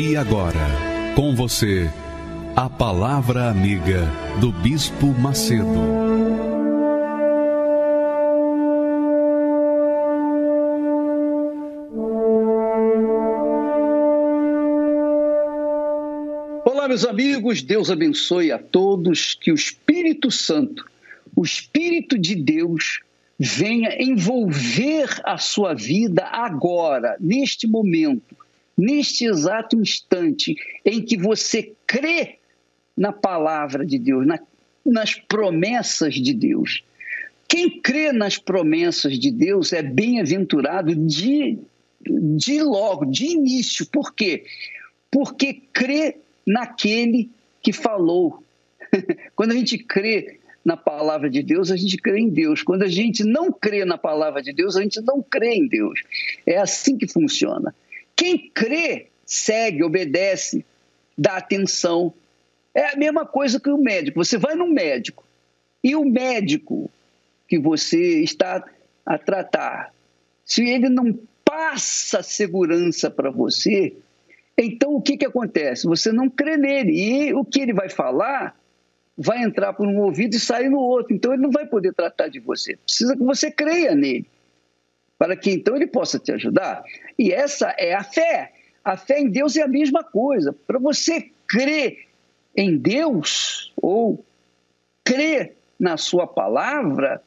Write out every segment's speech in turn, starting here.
E agora, com você, a Palavra Amiga do Bispo Macedo. Olá, meus amigos, Deus abençoe a todos, que o Espírito Santo, o Espírito de Deus, venha envolver a sua vida agora, neste momento neste exato instante em que você crê na palavra de Deus, na, nas promessas de Deus. Quem crê nas promessas de Deus é bem-aventurado de, de logo, de início. Por quê? Porque crê naquele que falou. Quando a gente crê na palavra de Deus, a gente crê em Deus. Quando a gente não crê na palavra de Deus, a gente não crê em Deus. É assim que funciona. Quem crê, segue, obedece, dá atenção. É a mesma coisa que o médico. Você vai no médico e o médico que você está a tratar, se ele não passa segurança para você, então o que, que acontece? Você não crê nele e o que ele vai falar vai entrar por um ouvido e sair no outro. Então ele não vai poder tratar de você. Precisa que você creia nele para que então ele possa te ajudar. E essa é a fé. A fé em Deus é a mesma coisa. Para você crer em Deus ou crer na sua palavra,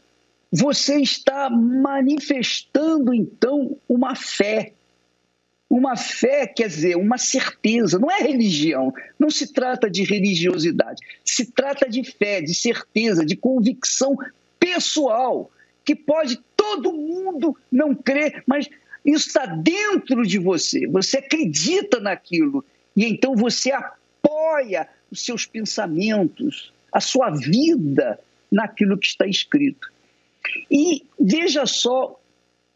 você está manifestando então uma fé. Uma fé quer dizer uma certeza, não é religião, não se trata de religiosidade, se trata de fé, de certeza, de convicção pessoal que pode todo mundo não crer, mas isso está dentro de você. Você acredita naquilo e então você apoia os seus pensamentos, a sua vida naquilo que está escrito. E veja só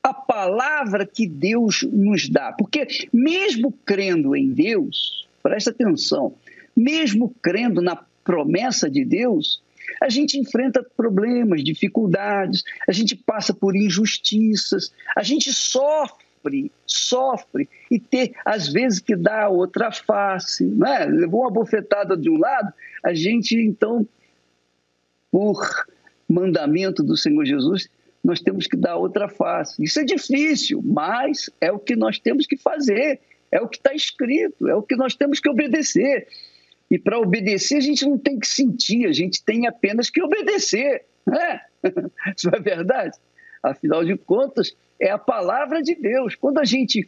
a palavra que Deus nos dá, porque mesmo crendo em Deus, presta atenção, mesmo crendo na promessa de Deus, a gente enfrenta problemas, dificuldades, a gente passa por injustiças, a gente sofre, sofre e ter, às vezes, que dar outra face. Né? Levou uma bofetada de um lado, a gente, então, por mandamento do Senhor Jesus, nós temos que dar outra face. Isso é difícil, mas é o que nós temos que fazer, é o que está escrito, é o que nós temos que obedecer. E para obedecer, a gente não tem que sentir, a gente tem apenas que obedecer. Né? Isso é verdade? Afinal de contas, é a palavra de Deus. Quando a gente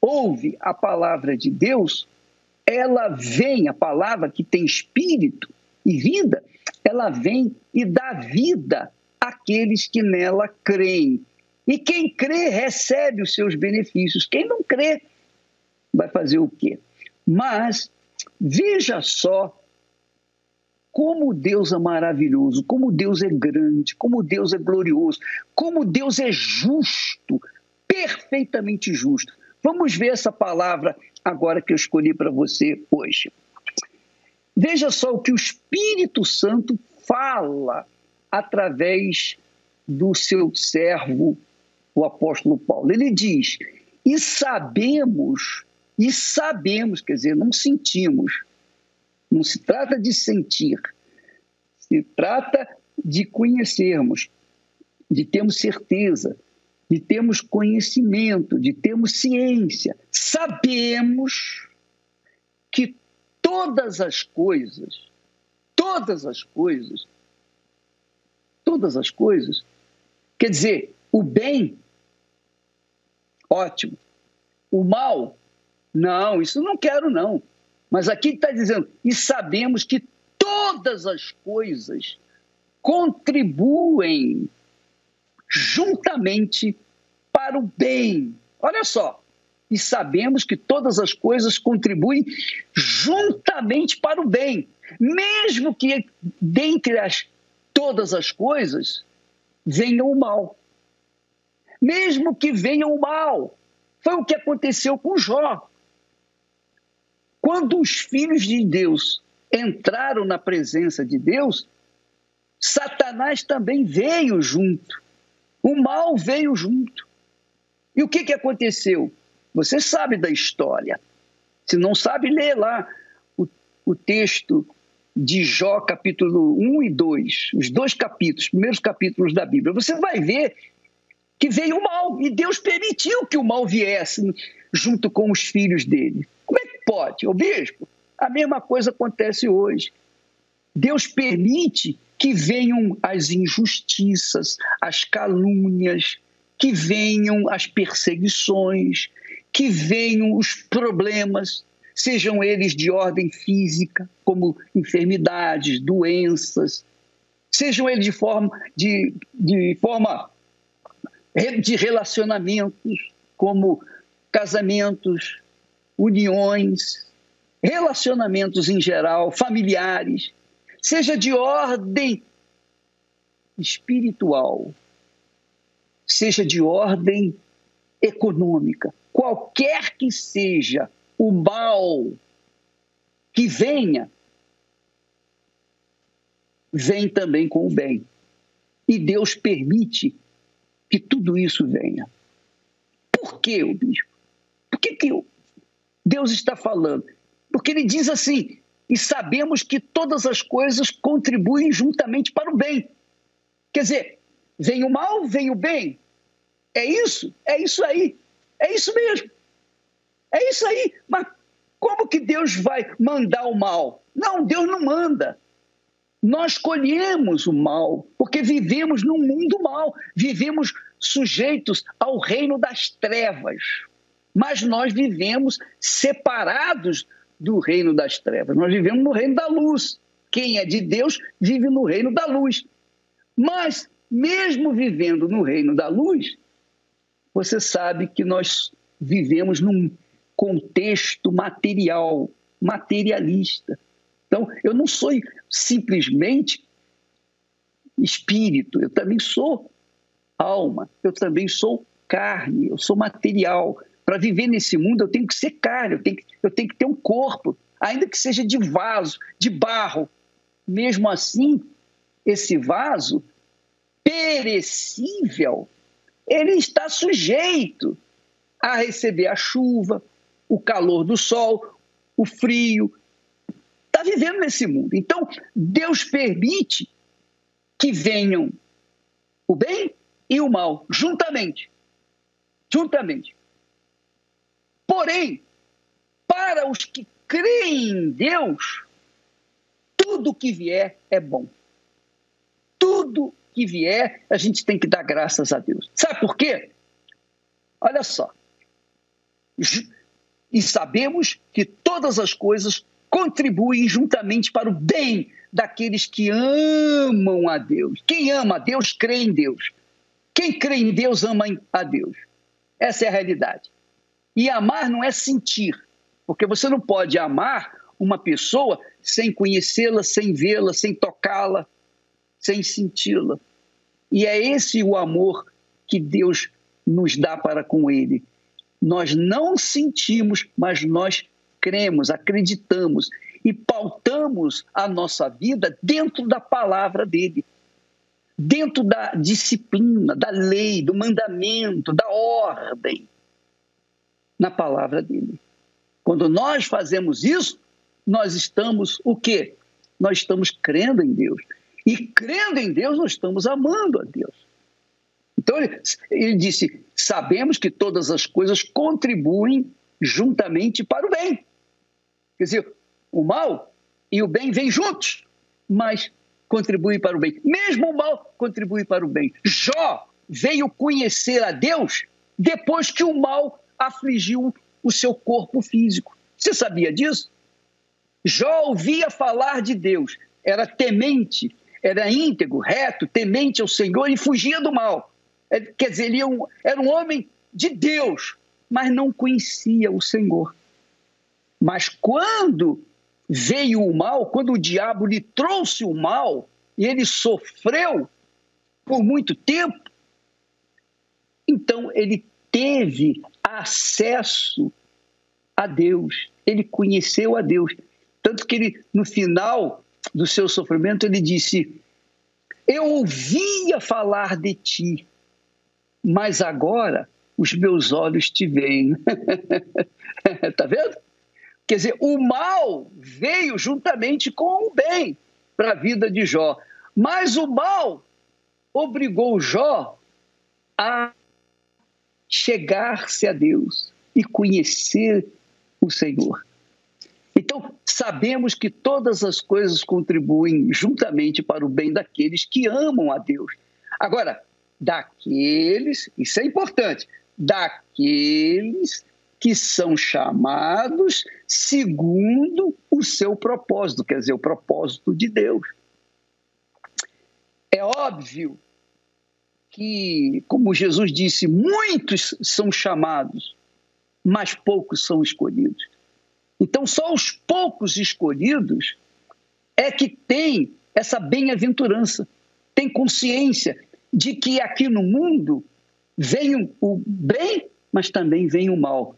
ouve a palavra de Deus, ela vem, a palavra que tem espírito e vida, ela vem e dá vida àqueles que nela creem. E quem crê recebe os seus benefícios. Quem não crê vai fazer o quê? Mas Veja só como Deus é maravilhoso, como Deus é grande, como Deus é glorioso, como Deus é justo, perfeitamente justo. Vamos ver essa palavra agora que eu escolhi para você hoje. Veja só o que o Espírito Santo fala através do seu servo, o apóstolo Paulo. Ele diz: E sabemos e sabemos, quer dizer, não sentimos. Não se trata de sentir, se trata de conhecermos, de termos certeza, de termos conhecimento, de termos ciência. Sabemos que todas as coisas, todas as coisas, todas as coisas, quer dizer, o bem, ótimo, o mal, não, isso não quero, não. Mas aqui está dizendo, e sabemos que todas as coisas contribuem juntamente para o bem. Olha só, e sabemos que todas as coisas contribuem juntamente para o bem, mesmo que dentre as todas as coisas venha o mal. Mesmo que venha o mal. Foi o que aconteceu com Jó. Quando os filhos de Deus entraram na presença de Deus, Satanás também veio junto. O mal veio junto. E o que, que aconteceu? Você sabe da história. Se não sabe, lê lá o, o texto de Jó, capítulo 1 e 2, os dois capítulos, primeiros capítulos da Bíblia. Você vai ver que veio o mal e Deus permitiu que o mal viesse junto com os filhos dele. Pode? O bispo, a mesma coisa acontece hoje. Deus permite que venham as injustiças, as calúnias, que venham as perseguições, que venham os problemas, sejam eles de ordem física, como enfermidades, doenças, sejam eles de forma de, de forma de relacionamentos, como casamentos, uniões, relacionamentos em geral, familiares, seja de ordem espiritual, seja de ordem econômica, qualquer que seja o mal que venha, vem também com o bem. E Deus permite que tudo isso venha. Por que, o bispo? Por que, que Deus está falando? Porque ele diz assim: e sabemos que todas as coisas contribuem juntamente para o bem. Quer dizer, vem o mal, vem o bem. É isso, é isso aí, é isso mesmo. É isso aí. Mas como que Deus vai mandar o mal? Não, Deus não manda. Nós colhemos o mal, porque vivemos num mundo mal, vivemos sujeitos ao reino das trevas. Mas nós vivemos separados do reino das trevas. Nós vivemos no reino da luz. Quem é de Deus vive no reino da luz. Mas, mesmo vivendo no reino da luz, você sabe que nós vivemos num contexto material, materialista. Então, eu não sou simplesmente espírito, eu também sou alma, eu também sou carne, eu sou material. Para viver nesse mundo, eu tenho que ser carne, eu tenho que, eu tenho que ter um corpo, ainda que seja de vaso, de barro. Mesmo assim, esse vaso perecível, ele está sujeito a receber a chuva, o calor do sol, o frio. Está vivendo nesse mundo. Então, Deus permite que venham o bem e o mal juntamente. Juntamente. Porém, para os que creem em Deus, tudo que vier é bom. Tudo que vier, a gente tem que dar graças a Deus. Sabe por quê? Olha só e sabemos que todas as coisas contribuem juntamente para o bem daqueles que amam a Deus. Quem ama a Deus crê em Deus. Quem crê em Deus ama a Deus. Essa é a realidade. E amar não é sentir, porque você não pode amar uma pessoa sem conhecê-la, sem vê-la, sem tocá-la, sem senti-la. E é esse o amor que Deus nos dá para com Ele. Nós não sentimos, mas nós cremos, acreditamos e pautamos a nossa vida dentro da palavra dele, dentro da disciplina, da lei, do mandamento, da ordem, na palavra dele. Quando nós fazemos isso, nós estamos o quê? Nós estamos crendo em Deus. E crendo em Deus, nós estamos amando a Deus. Então ele, ele disse: sabemos que todas as coisas contribuem juntamente para o bem. Quer dizer, o mal e o bem vêm juntos, mas contribuem para o bem. Mesmo o mal contribui para o bem. Jó veio conhecer a Deus depois que o mal afligiu o seu corpo físico. Você sabia disso? Jó ouvia falar de Deus, era temente, era íntegro, reto, temente ao Senhor e fugia do mal. É, quer dizer, ele é era um homem de Deus, mas não conhecia o Senhor. Mas quando veio o mal, quando o diabo lhe trouxe o mal, e ele sofreu por muito tempo, então ele teve acesso a Deus, ele conheceu a Deus. Tanto que ele, no final do seu sofrimento, ele disse: Eu ouvia falar de ti, mas agora os meus olhos te veem. Está vendo? Quer dizer, o mal veio juntamente com o bem para a vida de Jó. Mas o mal obrigou Jó a chegar-se a Deus e conhecer o Senhor. Então, sabemos que todas as coisas contribuem juntamente para o bem daqueles que amam a Deus. Agora, daqueles, isso é importante, daqueles que são chamados segundo o seu propósito, quer dizer, o propósito de Deus. É óbvio que, como Jesus disse, muitos são chamados, mas poucos são escolhidos. Então, só os poucos escolhidos é que têm essa bem-aventurança, têm consciência de que aqui no mundo vem o bem, mas também vem o mal.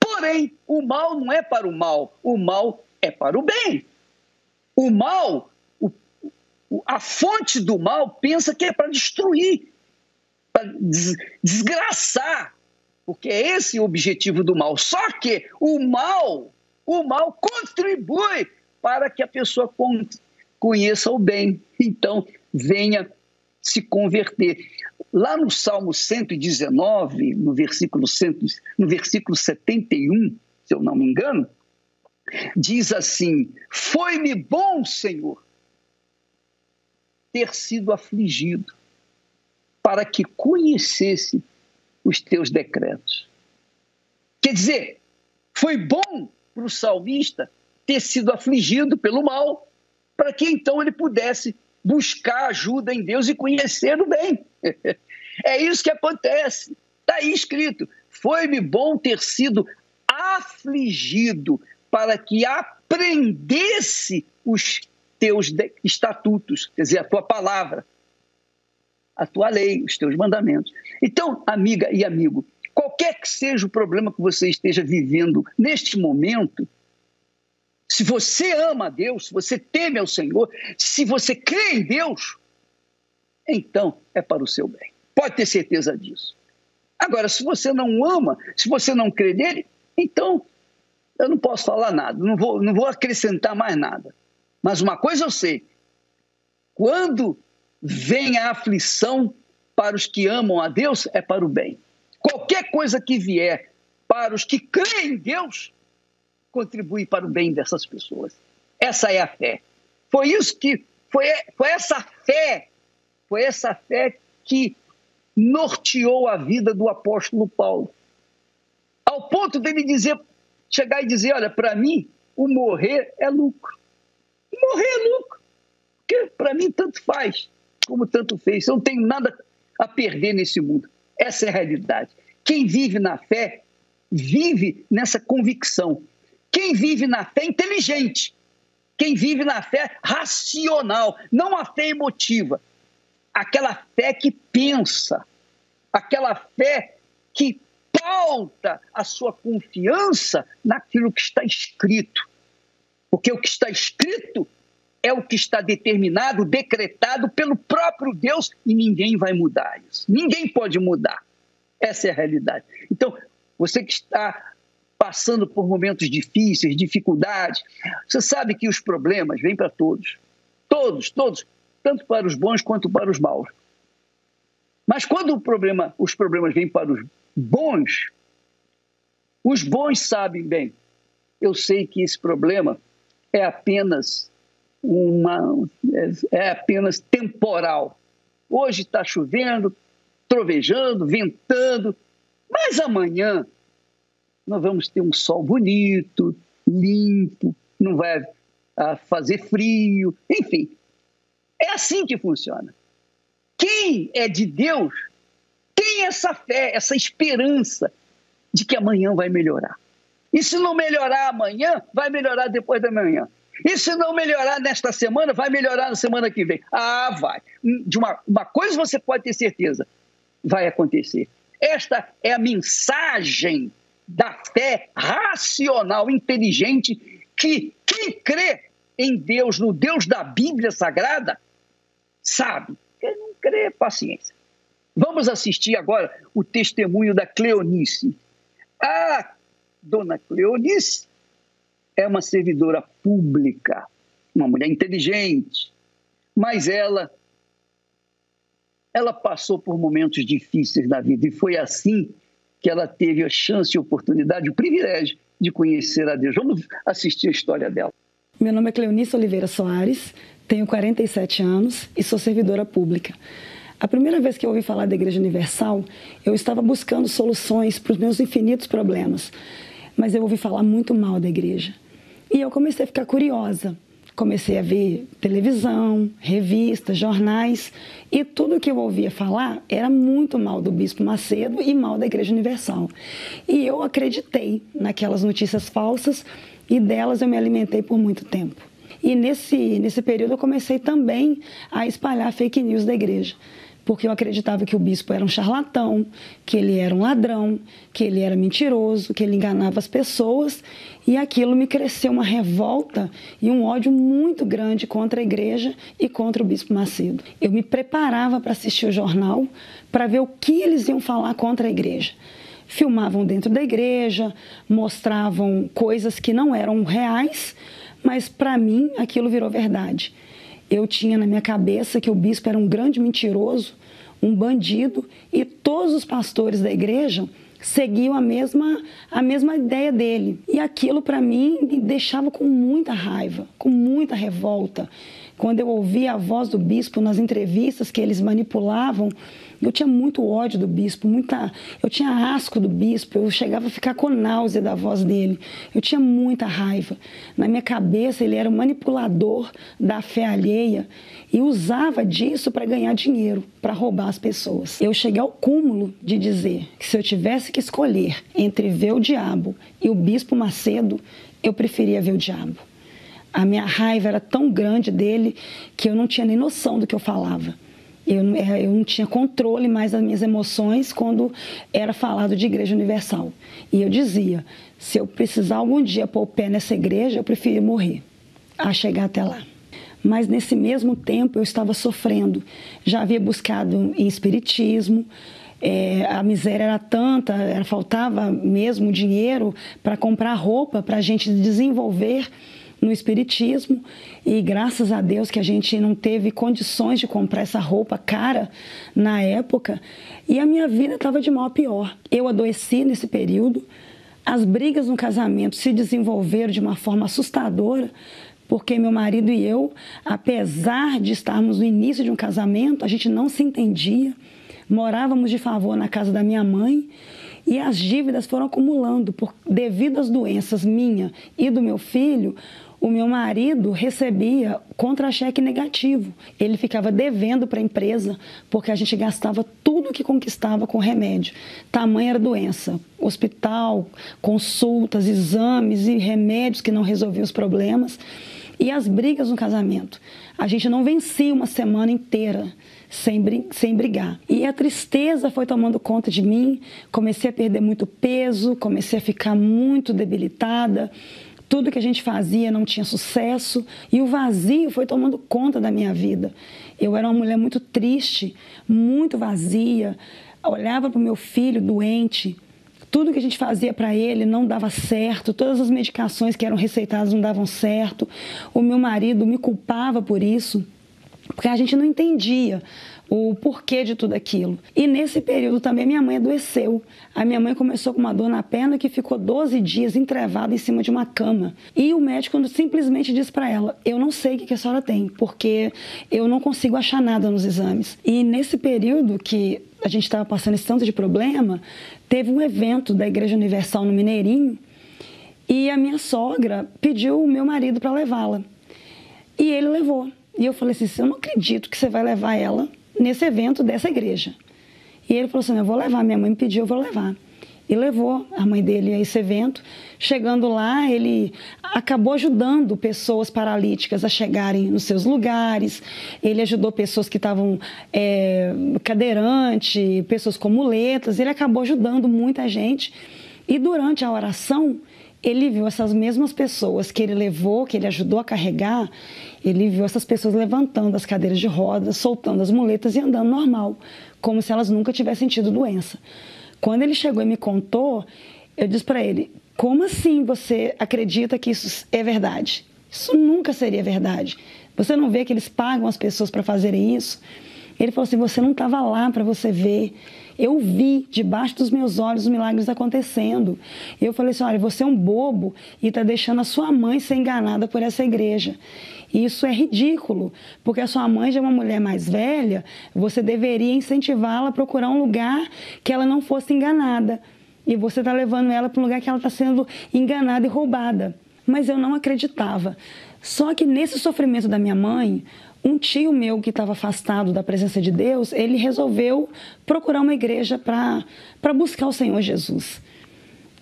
Porém, o mal não é para o mal, o mal é para o bem. O mal, o, a fonte do mal pensa que é para destruir, para desgraçar, porque é esse o objetivo do mal. Só que o mal, o mal contribui para que a pessoa conheça o bem. Então, venha se converter. Lá no Salmo 119, no versículo, 100, no versículo 71, se eu não me engano, diz assim: Foi-me bom, Senhor, ter sido afligido, para que conhecesse os teus decretos. Quer dizer, foi bom para o salmista ter sido afligido pelo mal, para que então ele pudesse buscar ajuda em Deus e conhecer o bem. É isso que acontece. Está aí escrito: foi-me bom ter sido afligido para que aprendesse os teus estatutos, quer dizer, a tua palavra, a tua lei, os teus mandamentos. Então, amiga e amigo, qualquer que seja o problema que você esteja vivendo neste momento, se você ama a Deus, se você teme ao Senhor, se você crê em Deus, então é para o seu bem. Pode ter certeza disso. Agora, se você não ama, se você não crê nele, então eu não posso falar nada, não vou, não vou acrescentar mais nada. Mas uma coisa eu sei: quando vem a aflição para os que amam a Deus, é para o bem. Qualquer coisa que vier para os que creem em Deus, contribui para o bem dessas pessoas. Essa é a fé. Foi isso que foi, foi essa fé, foi essa fé que norteou a vida do apóstolo Paulo. Ao ponto dele dizer, chegar e dizer, olha, para mim o morrer é lucro. Morrer é lucro. Porque para mim tanto faz como tanto fez. Eu não tenho nada a perder nesse mundo. Essa é a realidade. Quem vive na fé vive nessa convicção quem vive na fé inteligente, quem vive na fé racional, não a fé emotiva, aquela fé que pensa, aquela fé que pauta a sua confiança naquilo que está escrito. Porque o que está escrito é o que está determinado, decretado pelo próprio Deus e ninguém vai mudar isso. Ninguém pode mudar. Essa é a realidade. Então, você que está passando por momentos difíceis, dificuldades. Você sabe que os problemas vêm para todos. Todos, todos, tanto para os bons quanto para os maus. Mas quando problema, os problemas vêm para os bons, os bons sabem bem. Eu sei que esse problema é apenas uma é, é apenas temporal. Hoje está chovendo, trovejando, ventando, mas amanhã nós vamos ter um sol bonito, limpo, não vai fazer frio, enfim. É assim que funciona. Quem é de Deus tem essa fé, essa esperança de que amanhã vai melhorar. E se não melhorar amanhã, vai melhorar depois da manhã. E se não melhorar nesta semana, vai melhorar na semana que vem. Ah, vai. De uma, uma coisa você pode ter certeza: vai acontecer. Esta é a mensagem da fé racional, inteligente, que quem crê em Deus, no Deus da Bíblia Sagrada, sabe. Quem não crê, paciência. Vamos assistir agora o testemunho da Cleonice. A dona Cleonice é uma servidora pública, uma mulher inteligente, mas ela ela passou por momentos difíceis na vida e foi assim que ela teve a chance, a oportunidade, o privilégio de conhecer a Deus. Vamos assistir a história dela. Meu nome é Cleonice Oliveira Soares, tenho 47 anos e sou servidora pública. A primeira vez que eu ouvi falar da Igreja Universal, eu estava buscando soluções para os meus infinitos problemas, mas eu ouvi falar muito mal da igreja. E eu comecei a ficar curiosa. Comecei a ver televisão, revistas, jornais, e tudo que eu ouvia falar era muito mal do Bispo Macedo e mal da Igreja Universal. E eu acreditei naquelas notícias falsas e delas eu me alimentei por muito tempo. E nesse, nesse período eu comecei também a espalhar fake news da igreja porque eu acreditava que o bispo era um charlatão, que ele era um ladrão, que ele era mentiroso, que ele enganava as pessoas, e aquilo me cresceu uma revolta e um ódio muito grande contra a igreja e contra o bispo Macedo. Eu me preparava para assistir o jornal para ver o que eles iam falar contra a igreja. Filmavam dentro da igreja, mostravam coisas que não eram reais, mas para mim aquilo virou verdade eu tinha na minha cabeça que o bispo era um grande mentiroso, um bandido, e todos os pastores da igreja seguiam a mesma, a mesma ideia dele. E aquilo para mim me deixava com muita raiva, com muita revolta. Quando eu ouvia a voz do bispo nas entrevistas que eles manipulavam, eu tinha muito ódio do bispo, muita, eu tinha asco do bispo, eu chegava a ficar com náusea da voz dele. Eu tinha muita raiva. Na minha cabeça ele era um manipulador da fé alheia e usava disso para ganhar dinheiro, para roubar as pessoas. Eu cheguei ao cúmulo de dizer que se eu tivesse que escolher entre ver o diabo e o bispo Macedo, eu preferia ver o diabo. A minha raiva era tão grande dele que eu não tinha nem noção do que eu falava. Eu, é, eu não tinha controle mais das minhas emoções quando era falado de Igreja Universal. E eu dizia: se eu precisar algum dia pôr o pé nessa igreja, eu preferia morrer a chegar até lá. Mas nesse mesmo tempo eu estava sofrendo. Já havia buscado em espiritismo, é, a miséria era tanta, era, faltava mesmo dinheiro para comprar roupa para a gente desenvolver no Espiritismo. E graças a Deus que a gente não teve condições de comprar essa roupa cara na época. E a minha vida estava de mal a pior. Eu adoeci nesse período, as brigas no casamento se desenvolveram de uma forma assustadora porque meu marido e eu, apesar de estarmos no início de um casamento, a gente não se entendia, morávamos de favor na casa da minha mãe. E as dívidas foram acumulando por, devido às doenças minha e do meu filho o meu marido recebia contra-cheque negativo. Ele ficava devendo para a empresa porque a gente gastava tudo que conquistava com remédio. Tamanha era a doença. Hospital, consultas, exames e remédios que não resolviam os problemas. E as brigas no casamento. A gente não vencia uma semana inteira sem, sem brigar. E a tristeza foi tomando conta de mim. Comecei a perder muito peso, comecei a ficar muito debilitada tudo que a gente fazia não tinha sucesso e o vazio foi tomando conta da minha vida. Eu era uma mulher muito triste, muito vazia. Olhava para o meu filho doente, tudo que a gente fazia para ele não dava certo, todas as medicações que eram receitadas não davam certo. O meu marido me culpava por isso, porque a gente não entendia o porquê de tudo aquilo. E nesse período também minha mãe adoeceu. A minha mãe começou com uma dor na perna que ficou 12 dias entrevada em cima de uma cama. E o médico simplesmente disse para ela: Eu não sei o que a senhora tem, porque eu não consigo achar nada nos exames. E nesse período que a gente estava passando esse tanto de problema, teve um evento da Igreja Universal no Mineirinho e a minha sogra pediu o meu marido para levá-la. E ele levou. E eu falei assim: eu não acredito que você vai levar ela nesse evento dessa igreja. E ele falou assim: Eu vou levar. Minha mãe me pediu, eu vou levar. E levou a mãe dele a esse evento. Chegando lá, ele acabou ajudando pessoas paralíticas a chegarem nos seus lugares. Ele ajudou pessoas que estavam é, cadeirante, pessoas com muletas. Ele acabou ajudando muita gente. E durante a oração, ele viu essas mesmas pessoas que ele levou, que ele ajudou a carregar, ele viu essas pessoas levantando as cadeiras de rodas, soltando as muletas e andando normal, como se elas nunca tivessem tido doença. Quando ele chegou e me contou, eu disse para ele: como assim você acredita que isso é verdade? Isso nunca seria verdade. Você não vê que eles pagam as pessoas para fazerem isso? Ele falou assim: você não estava lá para você ver. Eu vi debaixo dos meus olhos os milagres acontecendo. Eu falei assim: olha, você é um bobo e está deixando a sua mãe ser enganada por essa igreja. E isso é ridículo, porque a sua mãe já é uma mulher mais velha, você deveria incentivá-la a procurar um lugar que ela não fosse enganada. E você está levando ela para um lugar que ela está sendo enganada e roubada. Mas eu não acreditava. Só que nesse sofrimento da minha mãe, um tio meu que estava afastado da presença de Deus, ele resolveu procurar uma igreja para buscar o Senhor Jesus.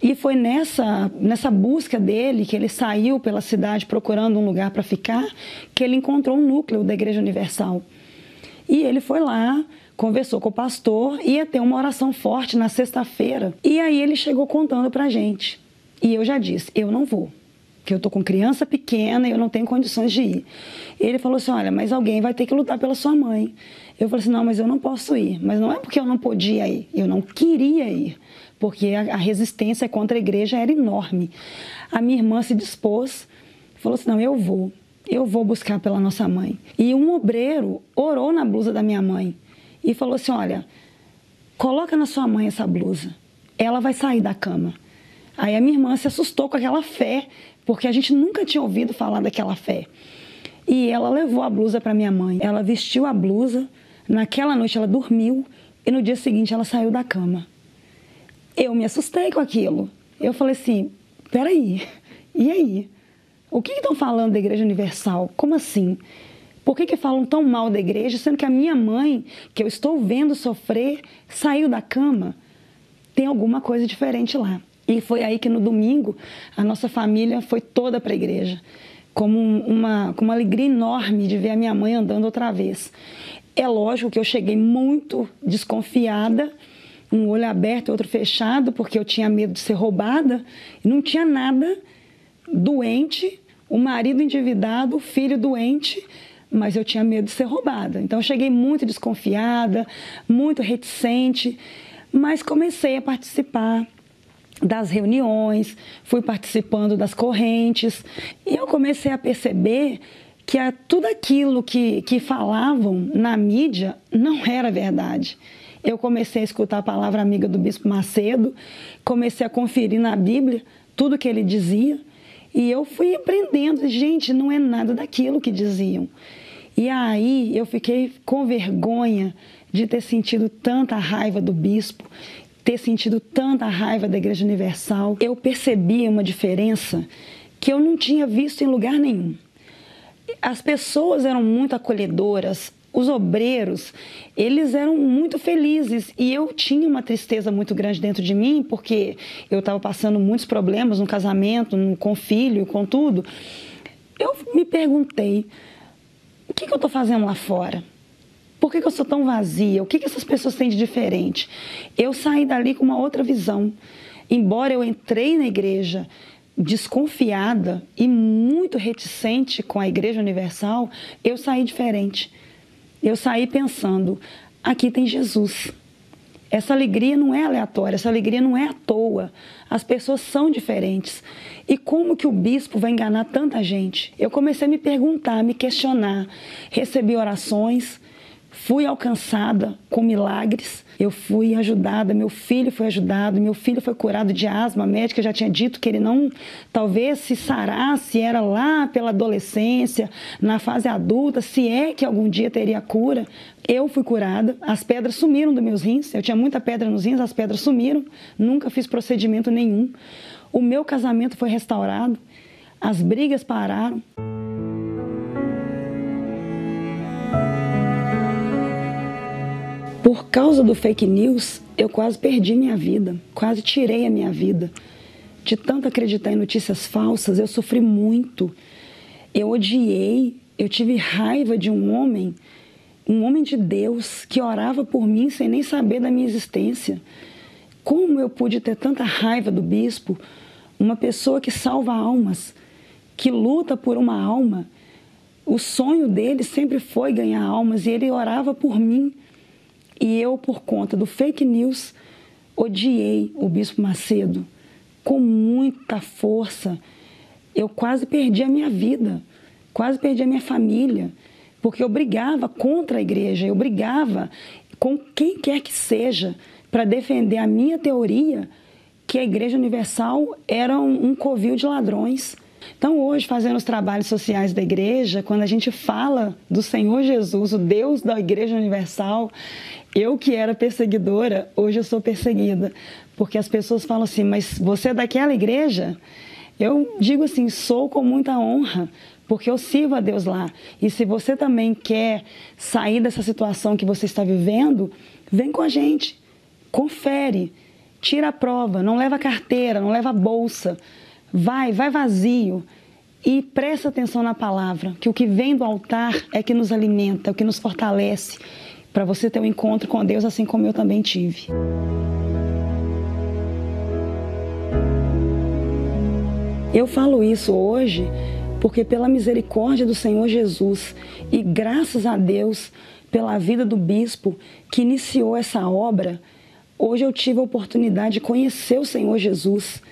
E foi nessa, nessa busca dele que ele saiu pela cidade procurando um lugar para ficar, que ele encontrou um núcleo da Igreja Universal. E ele foi lá, conversou com o pastor, ia ter uma oração forte na sexta-feira. E aí ele chegou contando para gente. E eu já disse: eu não vou que eu tô com criança pequena e eu não tenho condições de ir. Ele falou assim: olha, mas alguém vai ter que lutar pela sua mãe. Eu falei assim: não, mas eu não posso ir. Mas não é porque eu não podia ir, eu não queria ir, porque a, resistência contra a igreja era enorme. A minha irmã se dispôs, falou assim: não, eu vou, eu vou buscar pela nossa mãe. E um obreiro orou na blusa da minha mãe e falou assim: olha, coloca na sua mãe essa blusa, ela vai sair da cama. Aí a minha irmã se assustou com aquela fé porque a gente nunca tinha ouvido falar daquela fé. E ela levou a blusa para minha mãe. Ela vestiu a blusa, naquela noite ela dormiu e no dia seguinte ela saiu da cama. Eu me assustei com aquilo. Eu falei assim: peraí, e aí? O que estão falando da Igreja Universal? Como assim? Por que, que falam tão mal da igreja, sendo que a minha mãe, que eu estou vendo sofrer, saiu da cama? Tem alguma coisa diferente lá. E foi aí que no domingo a nossa família foi toda para a igreja, como uma, com uma alegria enorme de ver a minha mãe andando outra vez. É lógico que eu cheguei muito desconfiada, um olho aberto e outro fechado, porque eu tinha medo de ser roubada, não tinha nada, doente, o marido endividado, o filho doente, mas eu tinha medo de ser roubada. Então eu cheguei muito desconfiada, muito reticente, mas comecei a participar das reuniões, fui participando das correntes e eu comecei a perceber que tudo aquilo que, que falavam na mídia não era verdade. Eu comecei a escutar a palavra amiga do Bispo Macedo, comecei a conferir na Bíblia tudo que ele dizia e eu fui aprendendo, gente, não é nada daquilo que diziam. E aí eu fiquei com vergonha de ter sentido tanta raiva do bispo ter sentido tanta raiva da Igreja Universal, eu percebi uma diferença que eu não tinha visto em lugar nenhum. As pessoas eram muito acolhedoras, os obreiros, eles eram muito felizes e eu tinha uma tristeza muito grande dentro de mim, porque eu estava passando muitos problemas no casamento, com filho, com tudo. Eu me perguntei, o que, que eu estou fazendo lá fora? Por que, que eu sou tão vazia? O que, que essas pessoas têm de diferente? Eu saí dali com uma outra visão. Embora eu entrei na igreja desconfiada e muito reticente com a Igreja Universal, eu saí diferente. Eu saí pensando: aqui tem Jesus. Essa alegria não é aleatória, essa alegria não é à toa. As pessoas são diferentes. E como que o bispo vai enganar tanta gente? Eu comecei a me perguntar, a me questionar. Recebi orações, fui alcançada com milagres, eu fui ajudada, meu filho foi ajudado, meu filho foi curado de asma, a médica já tinha dito que ele não, talvez se sarasse, era lá pela adolescência, na fase adulta, se é que algum dia teria cura. Eu fui curada, as pedras sumiram dos meus rins, eu tinha muita pedra nos rins, as pedras sumiram, nunca fiz procedimento nenhum. O meu casamento foi restaurado, as brigas pararam. Por causa do fake news, eu quase perdi minha vida, quase tirei a minha vida. De tanto acreditar em notícias falsas, eu sofri muito. Eu odiei, eu tive raiva de um homem, um homem de Deus, que orava por mim sem nem saber da minha existência. Como eu pude ter tanta raiva do bispo, uma pessoa que salva almas, que luta por uma alma. O sonho dele sempre foi ganhar almas e ele orava por mim. E eu, por conta do fake news, odiei o Bispo Macedo com muita força. Eu quase perdi a minha vida, quase perdi a minha família, porque eu brigava contra a igreja, eu brigava com quem quer que seja para defender a minha teoria que a Igreja Universal era um, um covil de ladrões. Então, hoje, fazendo os trabalhos sociais da igreja, quando a gente fala do Senhor Jesus, o Deus da Igreja Universal, eu que era perseguidora, hoje eu sou perseguida. Porque as pessoas falam assim, mas você é daquela igreja? Eu digo assim, sou com muita honra, porque eu sirvo a Deus lá. E se você também quer sair dessa situação que você está vivendo, vem com a gente, confere, tira a prova, não leva carteira, não leva bolsa Vai, vai vazio e presta atenção na palavra, que o que vem do altar é que nos alimenta, é o que nos fortalece, para você ter um encontro com Deus assim como eu também tive. Eu falo isso hoje porque, pela misericórdia do Senhor Jesus e graças a Deus pela vida do bispo que iniciou essa obra, hoje eu tive a oportunidade de conhecer o Senhor Jesus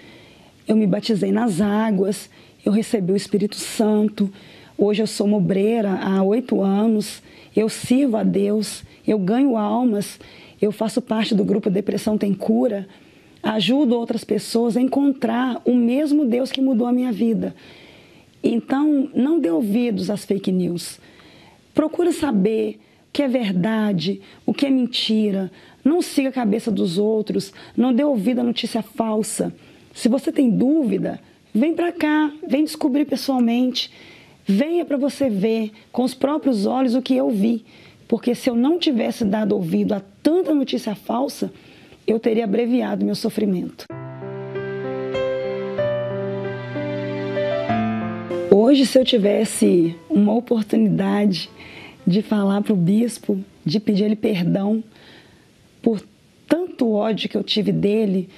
eu me batizei nas águas, eu recebi o Espírito Santo. Hoje eu sou mobreira há oito anos, eu sirvo a Deus, eu ganho almas, eu faço parte do grupo Depressão Tem Cura, ajudo outras pessoas a encontrar o mesmo Deus que mudou a minha vida. Então, não dê ouvidos às fake news. Procura saber o que é verdade, o que é mentira. Não siga a cabeça dos outros, não dê ouvido à notícia falsa. Se você tem dúvida, vem para cá, vem descobrir pessoalmente. Venha para você ver com os próprios olhos o que eu vi. Porque se eu não tivesse dado ouvido a tanta notícia falsa, eu teria abreviado meu sofrimento. Hoje, se eu tivesse uma oportunidade de falar para o bispo, de pedir ele perdão por tanto ódio que eu tive dele,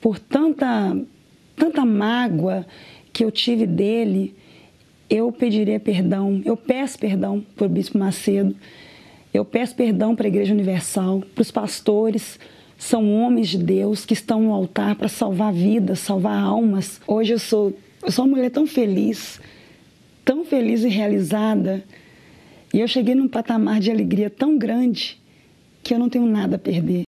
por tanta, tanta mágoa que eu tive dele, eu pediria perdão, eu peço perdão o Bispo Macedo, eu peço perdão para a Igreja Universal, para os pastores, são homens de Deus que estão no altar para salvar vidas, salvar almas. Hoje eu sou, eu sou uma mulher tão feliz, tão feliz e realizada, e eu cheguei num patamar de alegria tão grande que eu não tenho nada a perder.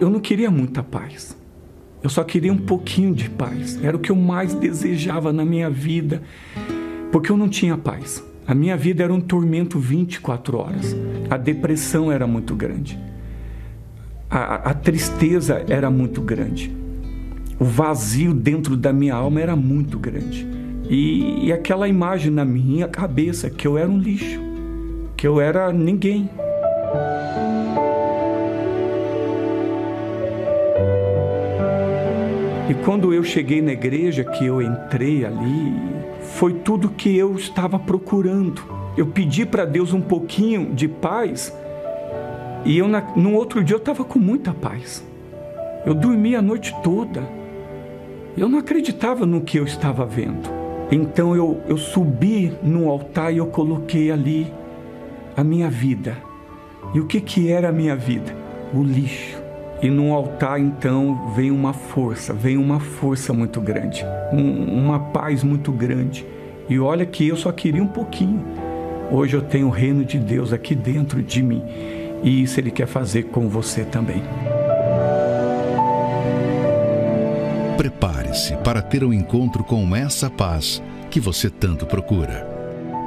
Eu, não queria muita paz. Eu só queria um pouquinho de paz. Era o que eu mais desejava na minha vida, porque eu não tinha paz. A minha vida era um tormento 24 horas. A depressão era muito grande. A, a tristeza era muito grande. O vazio dentro da minha alma era muito grande. E, e aquela imagem na minha cabeça que eu era um lixo, que eu era ninguém. E quando eu cheguei na igreja, que eu entrei ali, foi tudo que eu estava procurando. Eu pedi para Deus um pouquinho de paz e eu, no outro dia eu estava com muita paz. Eu dormi a noite toda. Eu não acreditava no que eu estava vendo. Então eu, eu subi no altar e eu coloquei ali a minha vida. E o que, que era a minha vida? O lixo. E no altar então vem uma força, vem uma força muito grande, um, uma paz muito grande. E olha que eu só queria um pouquinho. Hoje eu tenho o reino de Deus aqui dentro de mim. E isso Ele quer fazer com você também. Prepare-se para ter um encontro com essa paz que você tanto procura.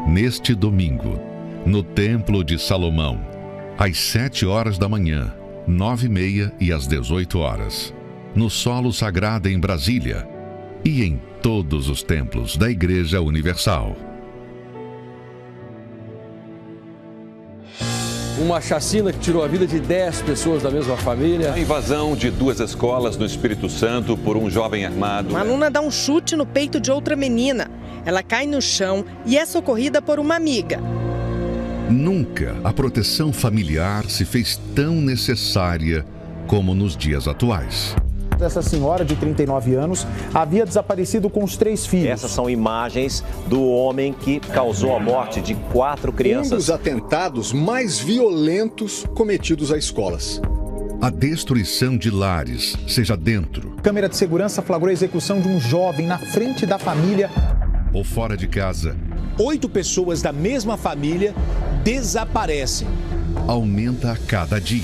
Neste domingo, no Templo de Salomão, às sete horas da manhã, nove e meia e às dezoito horas, no Solo Sagrado em Brasília e em todos os templos da Igreja Universal. Uma chacina que tirou a vida de 10 pessoas da mesma família. A invasão de duas escolas no Espírito Santo por um jovem armado. Uma aluna dá um chute no peito de outra menina. Ela cai no chão e é socorrida por uma amiga. Nunca a proteção familiar se fez tão necessária como nos dias atuais. Essa senhora de 39 anos havia desaparecido com os três filhos. Essas são imagens do homem que causou a morte de quatro crianças. Um dos atentados mais violentos cometidos a escolas. A destruição de lares, seja dentro. Câmera de segurança flagrou a execução de um jovem na frente da família. Ou fora de casa. Oito pessoas da mesma família desaparecem. Aumenta a cada dia.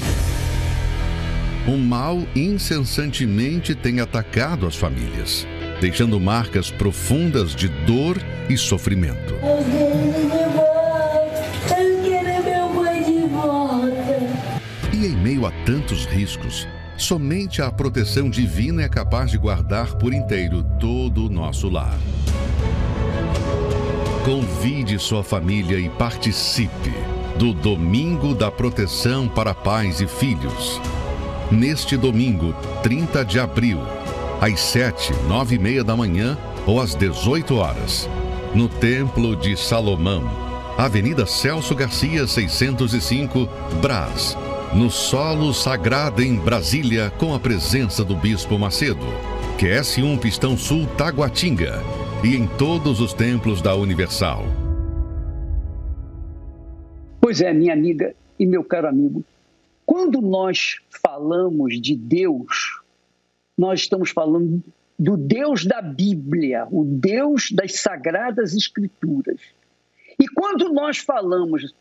O mal incessantemente tem atacado as famílias, deixando marcas profundas de dor e sofrimento. E em meio a tantos riscos, somente a proteção divina é capaz de guardar por inteiro todo o nosso lar. Convide sua família e participe do Domingo da Proteção para Pais e Filhos. Neste domingo, 30 de abril, às 7, 9 e meia da manhã ou às 18 horas, no Templo de Salomão, Avenida Celso Garcia, 605, Brás, no solo sagrado em Brasília, com a presença do Bispo Macedo, QS1 Pistão Sul Taguatinga e em todos os templos da Universal. Pois é, minha amiga e meu caro amigo, quando nós falamos de Deus, nós estamos falando do Deus da Bíblia, o Deus das Sagradas Escrituras. E quando nós falamos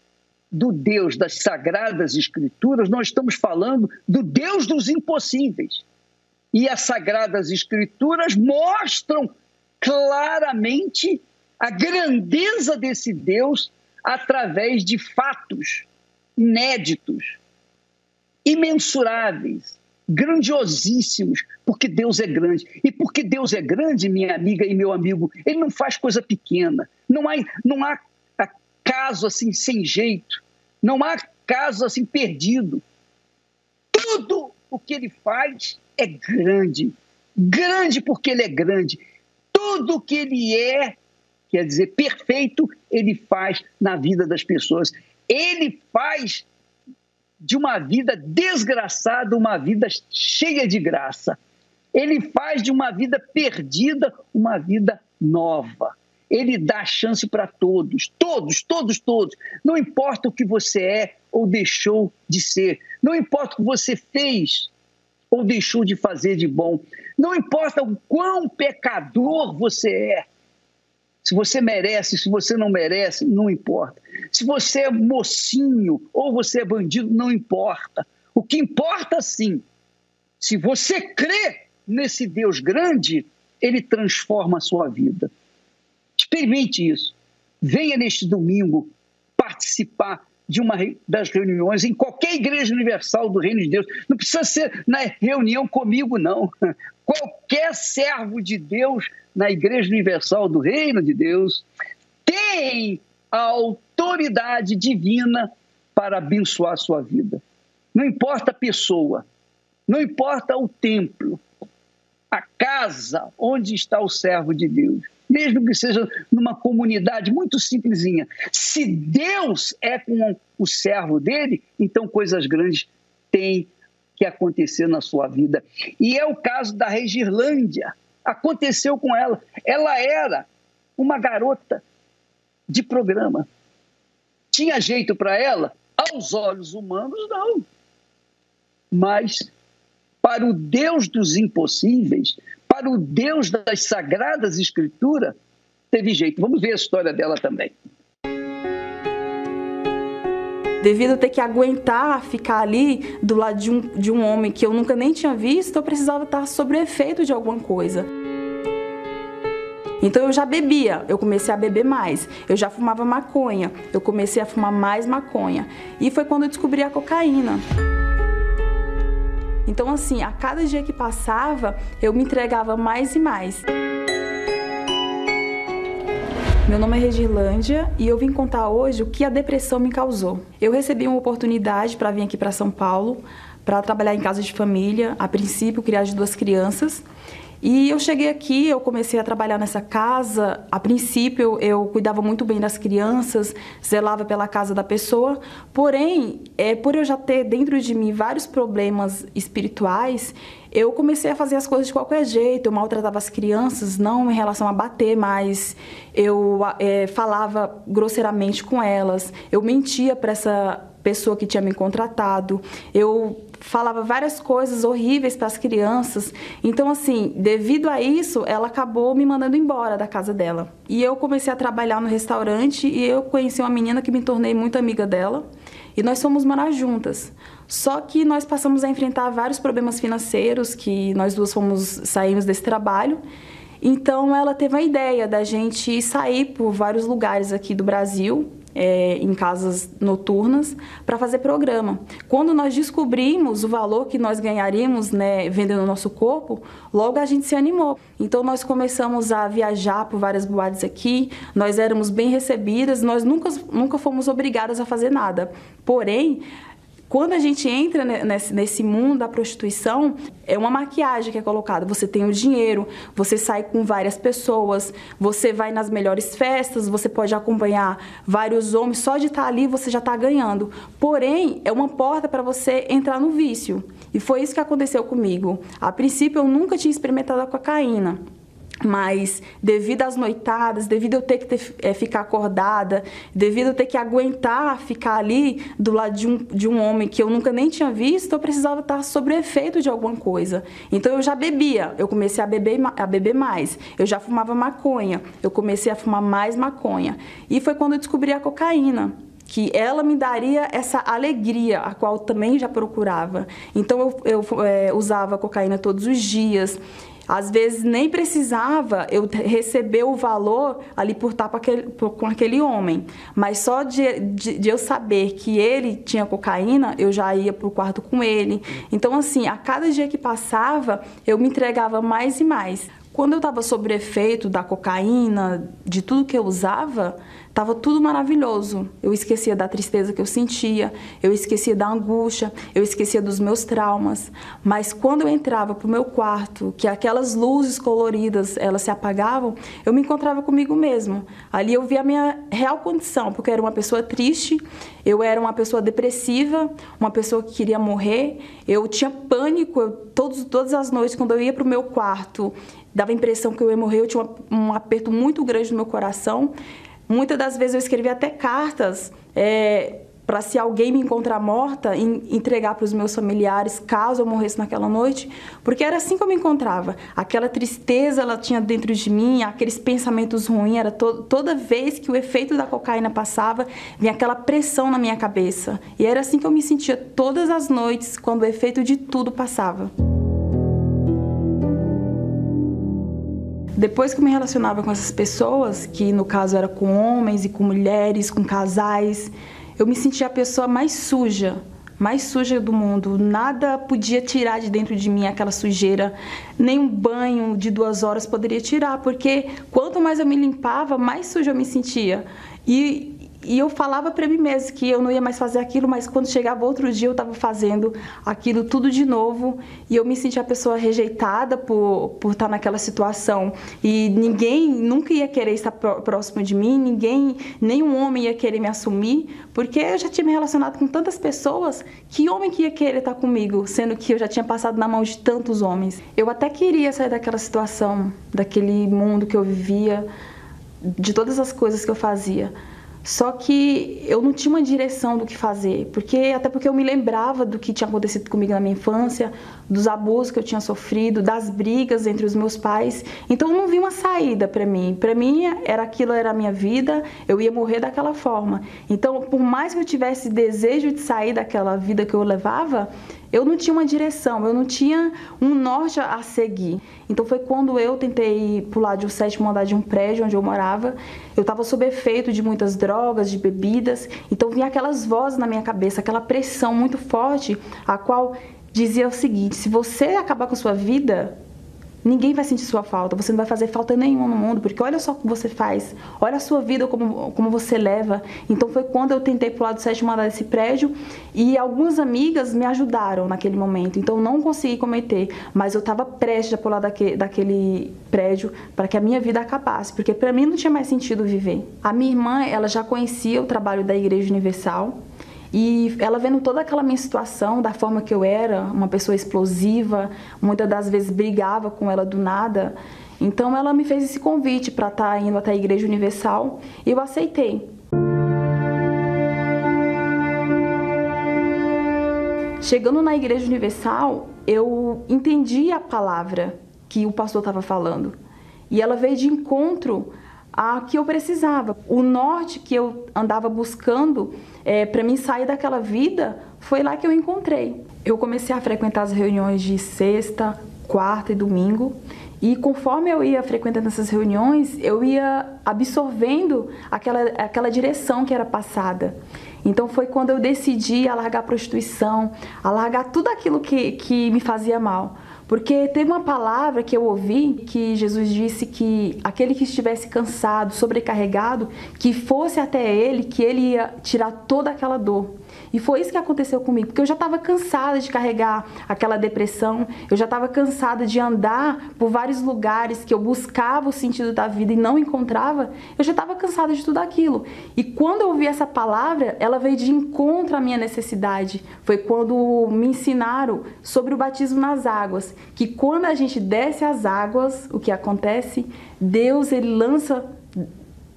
do Deus das Sagradas Escrituras, nós estamos falando do Deus dos impossíveis. E as Sagradas Escrituras mostram claramente a grandeza desse Deus através de fatos inéditos, imensuráveis, grandiosíssimos, porque Deus é grande. E porque Deus é grande, minha amiga e meu amigo, ele não faz coisa pequena. Não há, não há caso assim sem jeito. Não há caso assim perdido. Tudo o que ele faz é grande. Grande porque ele é grande tudo que ele é, quer dizer, perfeito, ele faz na vida das pessoas. Ele faz de uma vida desgraçada uma vida cheia de graça. Ele faz de uma vida perdida uma vida nova. Ele dá chance para todos, todos, todos, todos. Não importa o que você é ou deixou de ser, não importa o que você fez ou deixou de fazer de bom. Não importa o quão pecador você é. Se você merece, se você não merece, não importa. Se você é mocinho ou você é bandido, não importa. O que importa sim Se você crê nesse Deus grande, ele transforma a sua vida. Experimente isso. Venha neste domingo participar de uma das reuniões em qualquer igreja universal do Reino de Deus. Não precisa ser na reunião comigo, não. Qualquer servo de Deus na Igreja Universal do Reino de Deus tem a autoridade divina para abençoar a sua vida. Não importa a pessoa, não importa o templo, a casa onde está o servo de Deus, mesmo que seja numa comunidade muito simplesinha. Se Deus é com o servo dele, então coisas grandes têm que acontecer na sua vida. E é o caso da Regirlândia. Aconteceu com ela. Ela era uma garota de programa. Tinha jeito para ela? Aos olhos humanos, não. Mas para o Deus dos impossíveis, para o Deus das sagradas escrituras, teve jeito. Vamos ver a história dela também. Devido a ter que aguentar ficar ali do lado de um, de um homem que eu nunca nem tinha visto, eu precisava estar sob efeito de alguma coisa. Então eu já bebia, eu comecei a beber mais. Eu já fumava maconha, eu comecei a fumar mais maconha. E foi quando eu descobri a cocaína. Então, assim, a cada dia que passava, eu me entregava mais e mais. Meu nome é Regilândia e eu vim contar hoje o que a depressão me causou. Eu recebi uma oportunidade para vir aqui para São Paulo para trabalhar em casa de família, a princípio criar de duas crianças. E eu cheguei aqui, eu comecei a trabalhar nessa casa. A princípio, eu cuidava muito bem das crianças, zelava pela casa da pessoa. Porém, é, por eu já ter dentro de mim vários problemas espirituais, eu comecei a fazer as coisas de qualquer jeito. Eu maltratava as crianças, não em relação a bater, mas eu é, falava grosseiramente com elas. Eu mentia para essa pessoa que tinha me contratado. Eu falava várias coisas horríveis para as crianças. Então, assim, devido a isso, ela acabou me mandando embora da casa dela. E eu comecei a trabalhar no restaurante e eu conheci uma menina que me tornei muito amiga dela. E nós fomos morar juntas. Só que nós passamos a enfrentar vários problemas financeiros que nós duas fomos saímos desse trabalho. Então ela teve a ideia da gente sair por vários lugares aqui do Brasil é, em casas noturnas para fazer programa. Quando nós descobrimos o valor que nós ganharíamos né, vendendo o nosso corpo, logo a gente se animou. Então nós começamos a viajar por várias boates aqui, nós éramos bem recebidas, nós nunca, nunca fomos obrigadas a fazer nada. Porém, quando a gente entra nesse, nesse mundo da prostituição, é uma maquiagem que é colocada. Você tem o dinheiro, você sai com várias pessoas, você vai nas melhores festas, você pode acompanhar vários homens. Só de estar ali você já está ganhando. Porém, é uma porta para você entrar no vício. E foi isso que aconteceu comigo. A princípio, eu nunca tinha experimentado a cocaína mas devido às noitadas, devido eu ter que ter, é, ficar acordada, devido eu ter que aguentar ficar ali do lado de um, de um homem que eu nunca nem tinha visto, eu precisava estar sob efeito de alguma coisa. Então eu já bebia, eu comecei a beber, a beber mais. Eu já fumava maconha, eu comecei a fumar mais maconha. E foi quando eu descobri a cocaína que ela me daria essa alegria, a qual também já procurava. Então eu, eu é, usava cocaína todos os dias, às vezes nem precisava eu receber o valor ali por estar com aquele, homem, mas só de, de, de eu saber que ele tinha cocaína, eu já ia para o quarto com ele. Então, assim, a cada dia que passava, eu me entregava mais e mais. Quando eu estava sob efeito da cocaína, de tudo que eu usava, estava tudo maravilhoso. Eu esquecia da tristeza que eu sentia, eu esquecia da angústia, eu esquecia dos meus traumas. Mas quando eu entrava para o meu quarto, que aquelas luzes coloridas elas se apagavam, eu me encontrava comigo mesmo. Ali eu via a minha real condição, porque eu era uma pessoa triste, eu era uma pessoa depressiva, uma pessoa que queria morrer. Eu tinha pânico eu, todos, todas as noites quando eu ia para o meu quarto dava a impressão que eu ia morrer, eu tinha um aperto muito grande no meu coração. Muitas das vezes eu escrevia até cartas é, para se alguém me encontrar morta, entregar para os meus familiares caso eu morresse naquela noite, porque era assim que eu me encontrava. Aquela tristeza ela tinha dentro de mim, aqueles pensamentos ruins, era to toda vez que o efeito da cocaína passava, vinha aquela pressão na minha cabeça. E era assim que eu me sentia todas as noites quando o efeito de tudo passava. Depois que eu me relacionava com essas pessoas, que no caso era com homens e com mulheres, com casais, eu me sentia a pessoa mais suja, mais suja do mundo. Nada podia tirar de dentro de mim aquela sujeira. Nem um banho de duas horas poderia tirar, porque quanto mais eu me limpava, mais suja eu me sentia. E e eu falava para mim mesma que eu não ia mais fazer aquilo, mas quando chegava outro dia eu estava fazendo aquilo tudo de novo e eu me sentia a pessoa rejeitada por, por estar naquela situação. E ninguém nunca ia querer estar próximo de mim, ninguém, nenhum homem ia querer me assumir, porque eu já tinha me relacionado com tantas pessoas, que homem que ia querer estar comigo, sendo que eu já tinha passado na mão de tantos homens. Eu até queria sair daquela situação, daquele mundo que eu vivia, de todas as coisas que eu fazia só que eu não tinha uma direção do que fazer, porque até porque eu me lembrava do que tinha acontecido comigo na minha infância, dos abusos que eu tinha sofrido, das brigas entre os meus pais. Então eu não vi uma saída para mim. Para mim era aquilo era a minha vida, eu ia morrer daquela forma. Então, por mais que eu tivesse desejo de sair daquela vida que eu levava, eu não tinha uma direção, eu não tinha um norte a seguir. Então foi quando eu tentei pular de um sétimo andar de um prédio onde eu morava. Eu estava sob efeito de muitas drogas, de bebidas. Então vinha aquelas vozes na minha cabeça, aquela pressão muito forte, a qual dizia o seguinte: se você acabar com a sua vida, Ninguém vai sentir sua falta, você não vai fazer falta nenhuma no mundo, porque olha só o que você faz, olha a sua vida, como, como você leva. Então foi quando eu tentei pular do sétimo andar desse prédio e algumas amigas me ajudaram naquele momento. Então não consegui cometer, mas eu estava prestes a pular daquele, daquele prédio para que a minha vida acabasse, porque para mim não tinha mais sentido viver. A minha irmã, ela já conhecia o trabalho da Igreja Universal, e ela vendo toda aquela minha situação, da forma que eu era, uma pessoa explosiva, muitas das vezes brigava com ela do nada. Então ela me fez esse convite para estar tá indo até a Igreja Universal e eu aceitei. Chegando na Igreja Universal, eu entendi a palavra que o pastor estava falando. E ela veio de encontro a que eu precisava. O norte que eu andava buscando é, para mim sair daquela vida foi lá que eu encontrei. Eu comecei a frequentar as reuniões de sexta, quarta e domingo. E conforme eu ia frequentando essas reuniões, eu ia absorvendo aquela, aquela direção que era passada. Então foi quando eu decidi alargar a prostituição, alargar tudo aquilo que, que me fazia mal. Porque teve uma palavra que eu ouvi que Jesus disse que aquele que estivesse cansado, sobrecarregado, que fosse até ele, que ele ia tirar toda aquela dor. E foi isso que aconteceu comigo, porque eu já estava cansada de carregar aquela depressão, eu já estava cansada de andar por vários lugares que eu buscava o sentido da vida e não encontrava, eu já estava cansada de tudo aquilo. E quando eu ouvi essa palavra, ela veio de encontro à minha necessidade. Foi quando me ensinaram sobre o batismo nas águas, que quando a gente desce as águas, o que acontece? Deus ele lança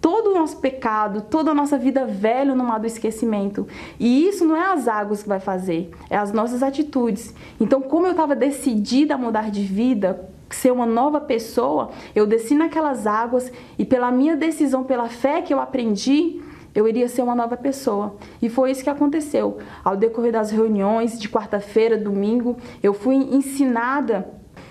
todo o nosso pecado, toda a nossa vida velha no mar do esquecimento. E isso não é as águas que vai fazer, é as nossas atitudes. Então, como eu estava decidida a mudar de vida, ser uma nova pessoa, eu desci naquelas águas e pela minha decisão, pela fé que eu aprendi, eu iria ser uma nova pessoa. E foi isso que aconteceu. Ao decorrer das reuniões de quarta-feira, domingo, eu fui ensinada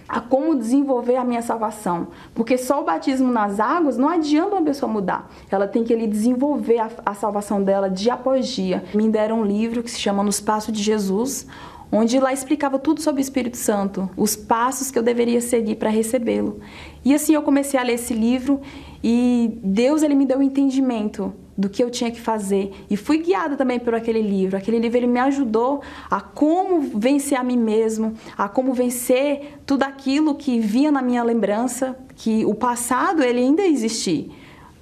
a como desenvolver a minha salvação. Porque só o batismo nas águas não adianta uma pessoa mudar. Ela tem que ele desenvolver a, a salvação dela dia após dia. Me deram um livro que se chama Nos Passos de Jesus, onde lá explicava tudo sobre o Espírito Santo, os passos que eu deveria seguir para recebê-lo. E assim eu comecei a ler esse livro e Deus ele me deu um entendimento do que eu tinha que fazer e fui guiada também por aquele livro. Aquele livro ele me ajudou a como vencer a mim mesmo, a como vencer tudo aquilo que vinha na minha lembrança, que o passado ele ainda existia.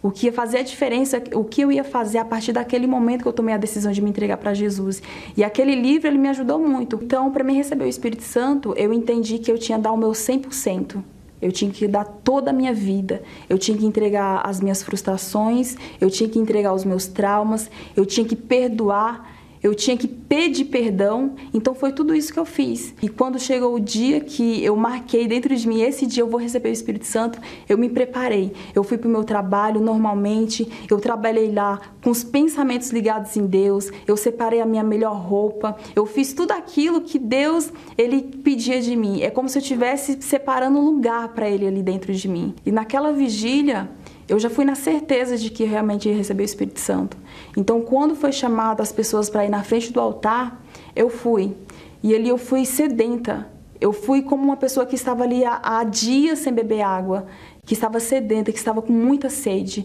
O que ia fazer a diferença, o que eu ia fazer a partir daquele momento que eu tomei a decisão de me entregar para Jesus. E aquele livro ele me ajudou muito. Então, para mim receber o Espírito Santo, eu entendi que eu tinha que dar o meu 100%. Eu tinha que dar toda a minha vida. Eu tinha que entregar as minhas frustrações, eu tinha que entregar os meus traumas, eu tinha que perdoar, eu tinha que pedir perdão, então foi tudo isso que eu fiz. E quando chegou o dia que eu marquei dentro de mim, esse dia eu vou receber o Espírito Santo, eu me preparei. Eu fui para o meu trabalho normalmente, eu trabalhei lá com os pensamentos ligados em Deus, eu separei a minha melhor roupa, eu fiz tudo aquilo que Deus ele pedia de mim. É como se eu estivesse separando um lugar para Ele ali dentro de mim. E naquela vigília, eu já fui na certeza de que realmente ia receber o Espírito Santo. Então, quando foi chamado as pessoas para ir na frente do altar, eu fui. E ali eu fui sedenta. Eu fui como uma pessoa que estava ali há, dias sem beber água, que estava sedenta, que estava com muita sede.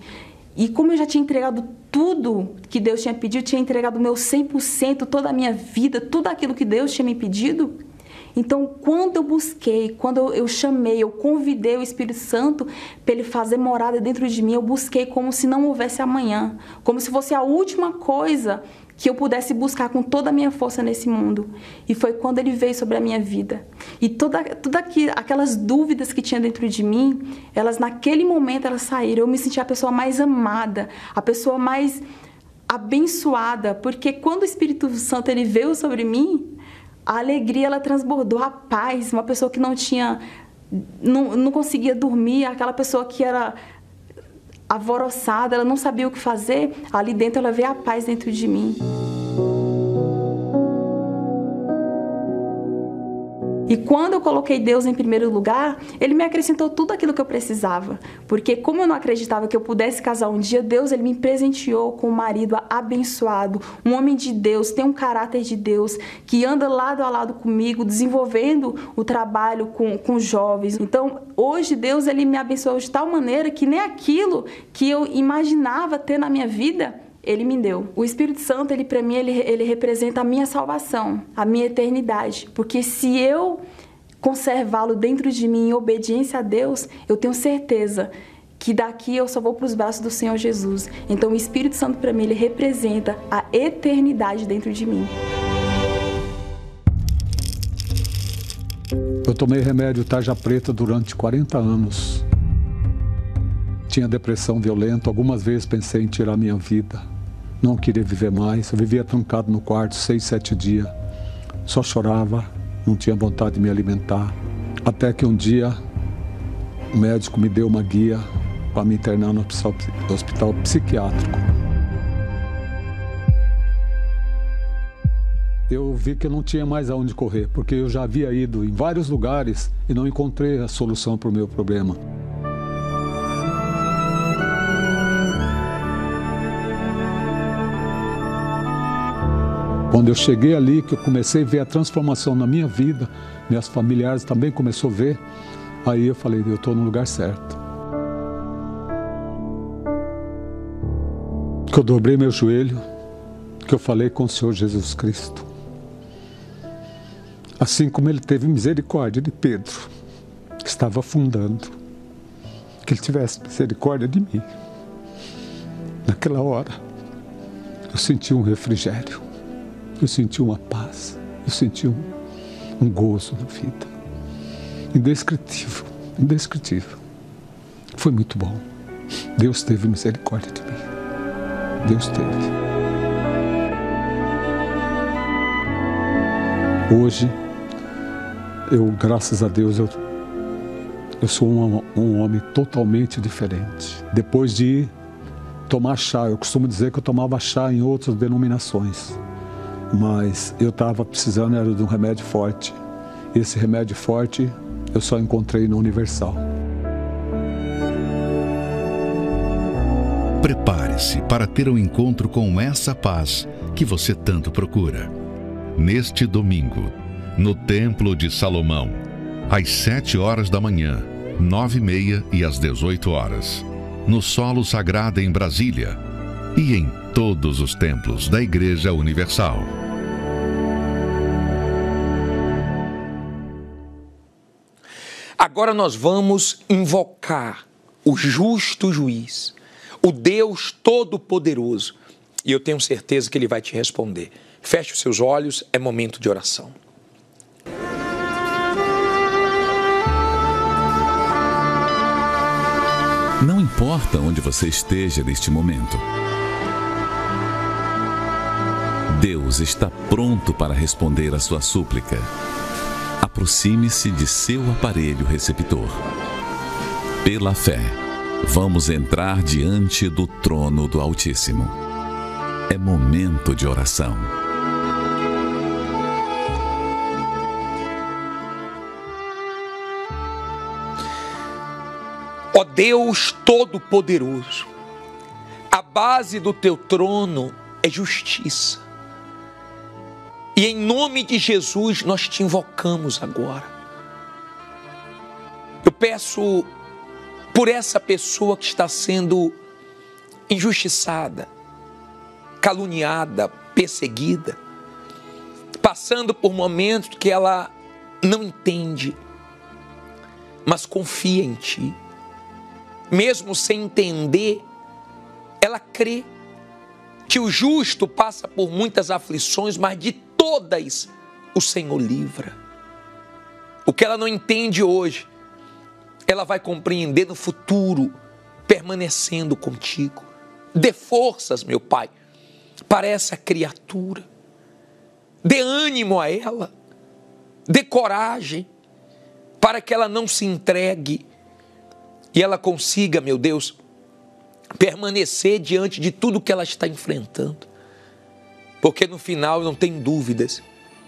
E como eu já tinha entregado tudo que Deus tinha pedido, tinha entregado o meu 100%, toda a minha vida, tudo aquilo que Deus tinha me pedido, então, quando eu busquei, quando eu chamei, eu convidei o Espírito Santo para ele fazer morada dentro de mim, eu busquei como se não houvesse amanhã, como se fosse a última coisa que eu pudesse buscar com toda a minha força nesse mundo. E foi quando ele veio sobre a minha vida. E toda, toda aqui, aquelas dúvidas que tinha dentro de mim, elas naquele momento elas saíram. Eu me senti a pessoa mais amada, a pessoa mais abençoada, porque quando o Espírito Santo ele veio sobre mim, a alegria ela transbordou, a paz, uma pessoa que não tinha não, não conseguia dormir, aquela pessoa que era alvoroçada, ela não sabia o que fazer, ali dentro ela vê a paz dentro de mim. E quando eu coloquei Deus em primeiro lugar, Ele me acrescentou tudo aquilo que eu precisava. Porque como eu não acreditava que eu pudesse casar um dia, Deus Ele me presenteou com um marido abençoado, um homem de Deus, tem um caráter de Deus, que anda lado a lado comigo, desenvolvendo o trabalho com, com jovens. Então, hoje Deus Ele me abençoou de tal maneira que nem aquilo que eu imaginava ter na minha vida, ele me deu. O Espírito Santo, ele para mim, ele, ele representa a minha salvação, a minha eternidade. Porque se eu conservá-lo dentro de mim em obediência a Deus, eu tenho certeza que daqui eu só vou para os braços do Senhor Jesus. Então o Espírito Santo para mim, ele representa a eternidade dentro de mim. Eu tomei remédio tarja preta durante 40 anos. Tinha depressão violenta, algumas vezes pensei em tirar minha vida não queria viver mais. Eu vivia trancado no quarto seis, sete dias. Só chorava, não tinha vontade de me alimentar. Até que um dia o médico me deu uma guia para me internar no hospital psiquiátrico. Eu vi que não tinha mais aonde correr, porque eu já havia ido em vários lugares e não encontrei a solução para o meu problema. Quando eu cheguei ali, que eu comecei a ver a transformação na minha vida, minhas familiares também começou a ver, aí eu falei, eu estou no lugar certo. Que eu dobrei meu joelho, que eu falei com o Senhor Jesus Cristo. Assim como ele teve misericórdia de Pedro, que estava afundando, que ele tivesse misericórdia de mim. Naquela hora, eu senti um refrigério. Eu senti uma paz, eu senti um, um gozo na vida. Indescritível, indescritível. Foi muito bom. Deus teve misericórdia de mim. Deus teve. Hoje, eu, graças a Deus, eu, eu sou um, um homem totalmente diferente. Depois de tomar chá, eu costumo dizer que eu tomava chá em outras denominações mas eu estava precisando era de um remédio forte. Esse remédio forte eu só encontrei no Universal. Prepare-se para ter um encontro com essa paz que você tanto procura. Neste domingo, no Templo de Salomão, às 7 horas da manhã, 9 e meia e às 18 horas, no Solo Sagrado em Brasília e em todos os templos da Igreja Universal. Agora nós vamos invocar o justo juiz, o Deus Todo-Poderoso. E eu tenho certeza que ele vai te responder. Feche os seus olhos, é momento de oração. Não importa onde você esteja neste momento Deus está pronto para responder a sua súplica. Aproxime-se de seu aparelho receptor. Pela fé, vamos entrar diante do trono do Altíssimo. É momento de oração. Ó Deus Todo-Poderoso, a base do teu trono é justiça. E em nome de Jesus nós te invocamos agora. Eu peço por essa pessoa que está sendo injustiçada, caluniada, perseguida, passando por momentos que ela não entende, mas confia em Ti. Mesmo sem entender, ela crê que o justo passa por muitas aflições, mas de todas o Senhor livra. O que ela não entende hoje, ela vai compreender no futuro, permanecendo contigo. Dê forças, meu Pai, para essa criatura. Dê ânimo a ela. Dê coragem para que ela não se entregue e ela consiga, meu Deus, permanecer diante de tudo que ela está enfrentando. Porque no final não tem dúvidas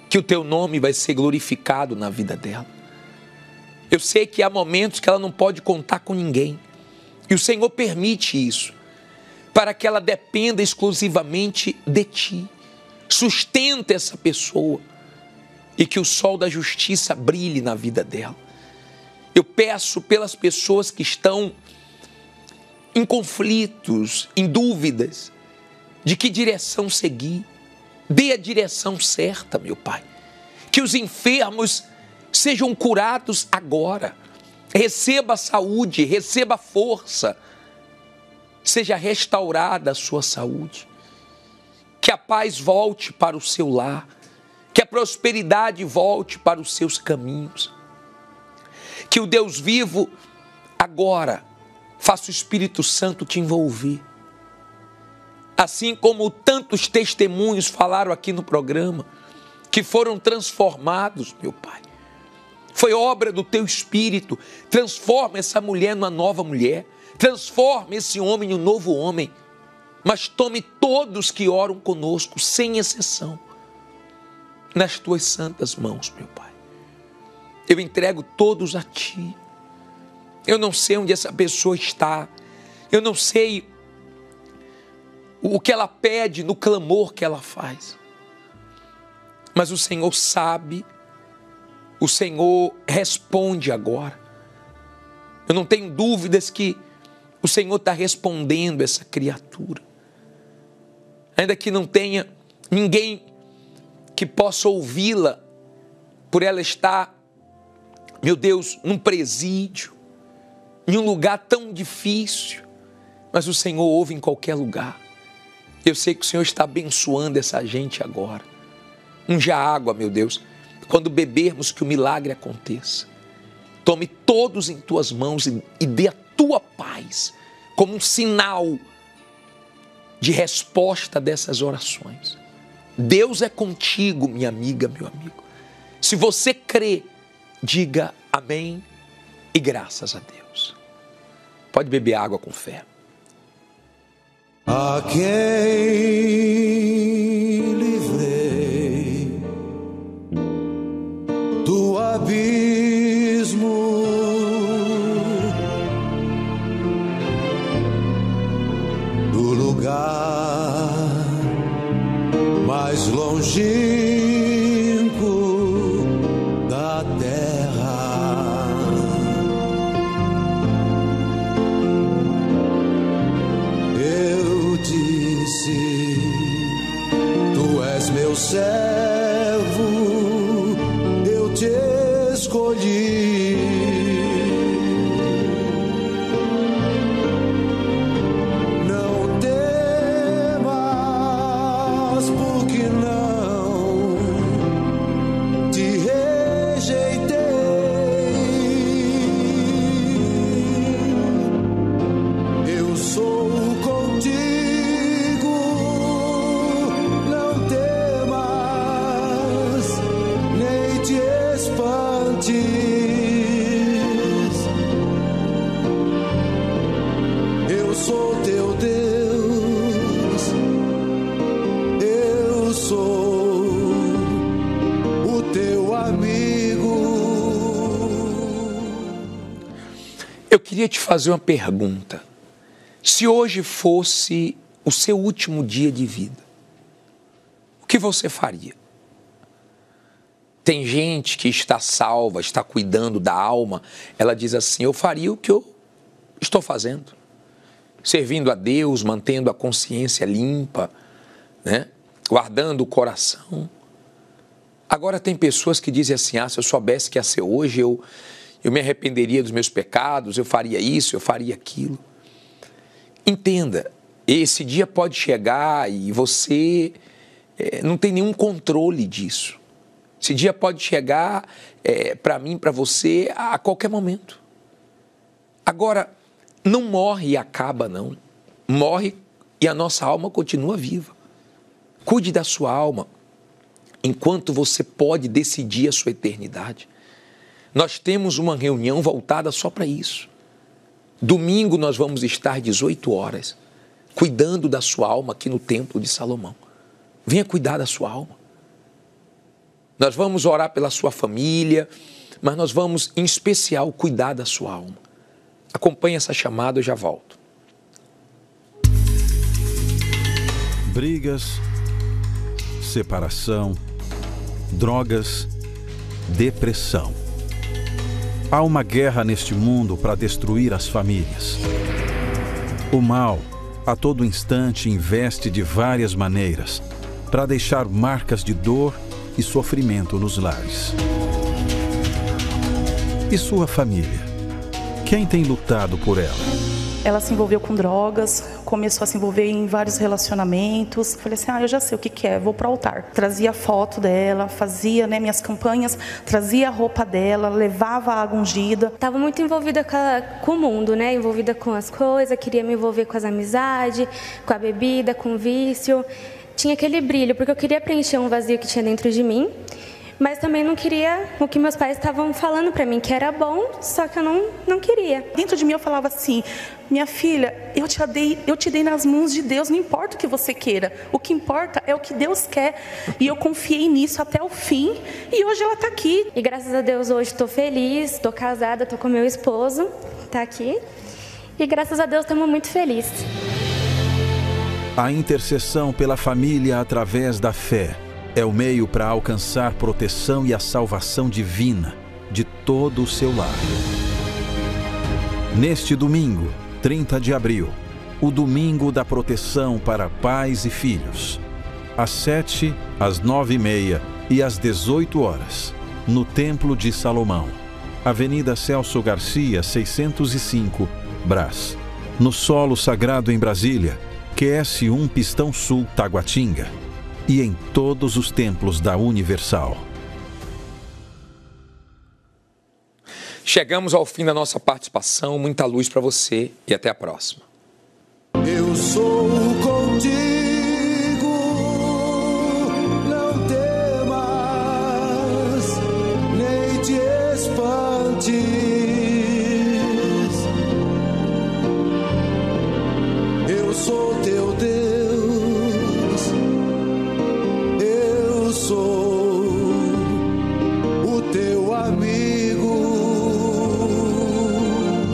que o teu nome vai ser glorificado na vida dela. Eu sei que há momentos que ela não pode contar com ninguém. E o Senhor permite isso para que ela dependa exclusivamente de ti. Sustenta essa pessoa e que o sol da justiça brilhe na vida dela. Eu peço pelas pessoas que estão em conflitos, em dúvidas de que direção seguir. Dê a direção certa, meu Pai. Que os enfermos sejam curados agora. Receba saúde, receba força. Seja restaurada a sua saúde. Que a paz volte para o seu lar. Que a prosperidade volte para os seus caminhos. Que o Deus vivo agora faça o Espírito Santo te envolver. Assim como tantos testemunhos falaram aqui no programa, que foram transformados, meu Pai. Foi obra do teu Espírito. Transforma essa mulher numa nova mulher. Transforma esse homem em um novo homem. Mas tome todos que oram conosco, sem exceção, nas tuas santas mãos, meu Pai. Eu entrego todos a Ti. Eu não sei onde essa pessoa está. Eu não sei o que ela pede no clamor que ela faz. Mas o Senhor sabe, o Senhor responde agora. Eu não tenho dúvidas que o Senhor está respondendo essa criatura. Ainda que não tenha ninguém que possa ouvi-la, por ela estar, meu Deus, num presídio, em um lugar tão difícil, mas o Senhor ouve em qualquer lugar. Eu sei que o Senhor está abençoando essa gente agora. Unja água, meu Deus, quando bebermos que o milagre aconteça. Tome todos em tuas mãos e dê a tua paz como um sinal de resposta dessas orações. Deus é contigo, minha amiga, meu amigo. Se você crê, diga amém e graças a Deus. Pode beber água com fé. A queria te fazer uma pergunta. Se hoje fosse o seu último dia de vida, o que você faria? Tem gente que está salva, está cuidando da alma, ela diz assim: Eu faria o que eu estou fazendo, servindo a Deus, mantendo a consciência limpa, né? guardando o coração. Agora, tem pessoas que dizem assim: Ah, se eu soubesse que ia ser hoje, eu, eu me arrependeria dos meus pecados, eu faria isso, eu faria aquilo. Entenda, esse dia pode chegar e você é, não tem nenhum controle disso. Esse dia pode chegar é, para mim, para você, a qualquer momento. Agora, não morre e acaba, não. Morre e a nossa alma continua viva. Cuide da sua alma enquanto você pode decidir a sua eternidade. Nós temos uma reunião voltada só para isso. Domingo nós vamos estar 18 horas cuidando da sua alma aqui no Templo de Salomão. Venha cuidar da sua alma. Nós vamos orar pela sua família, mas nós vamos, em especial, cuidar da sua alma. Acompanhe essa chamada, eu já volto. Brigas, separação, drogas, depressão. Há uma guerra neste mundo para destruir as famílias. O mal, a todo instante, investe de várias maneiras para deixar marcas de dor e sofrimento nos lares. E sua família? Quem tem lutado por ela? Ela se envolveu com drogas, começou a se envolver em vários relacionamentos. Falei assim: ah, eu já sei o que, que é, vou para o altar. Trazia foto dela, fazia né, minhas campanhas, trazia a roupa dela, levava a água ungida. Estava muito envolvida com, a, com, o mundo, né? Envolvida com as coisas, queria me envolver com as amizades, com a bebida, com o vício tinha aquele brilho, porque eu queria preencher um vazio que tinha dentro de mim, mas também não queria o que meus pais estavam falando para mim, que era bom, só que eu não, não queria. Dentro de mim eu falava assim: minha filha, eu te, dei, eu te dei nas mãos de Deus, não importa o que você queira, o que importa é o que Deus quer. E eu confiei nisso até o fim, e hoje ela está aqui. E graças a Deus hoje estou feliz, estou casada, estou com meu esposo, está aqui. E graças a Deus estamos muito felizes. A intercessão pela família através da fé é o meio para alcançar proteção e a salvação divina de todo o seu lar. Neste domingo, 30 de abril, o domingo da proteção para pais e filhos, às 7, às 9 e meia e às 18 horas, no Templo de Salomão, Avenida Celso Garcia, 605, Brás, no solo sagrado em Brasília QS1 Pistão Sul Taguatinga e em todos os templos da Universal. Chegamos ao fim da nossa participação. Muita luz para você e até a próxima. Eu sou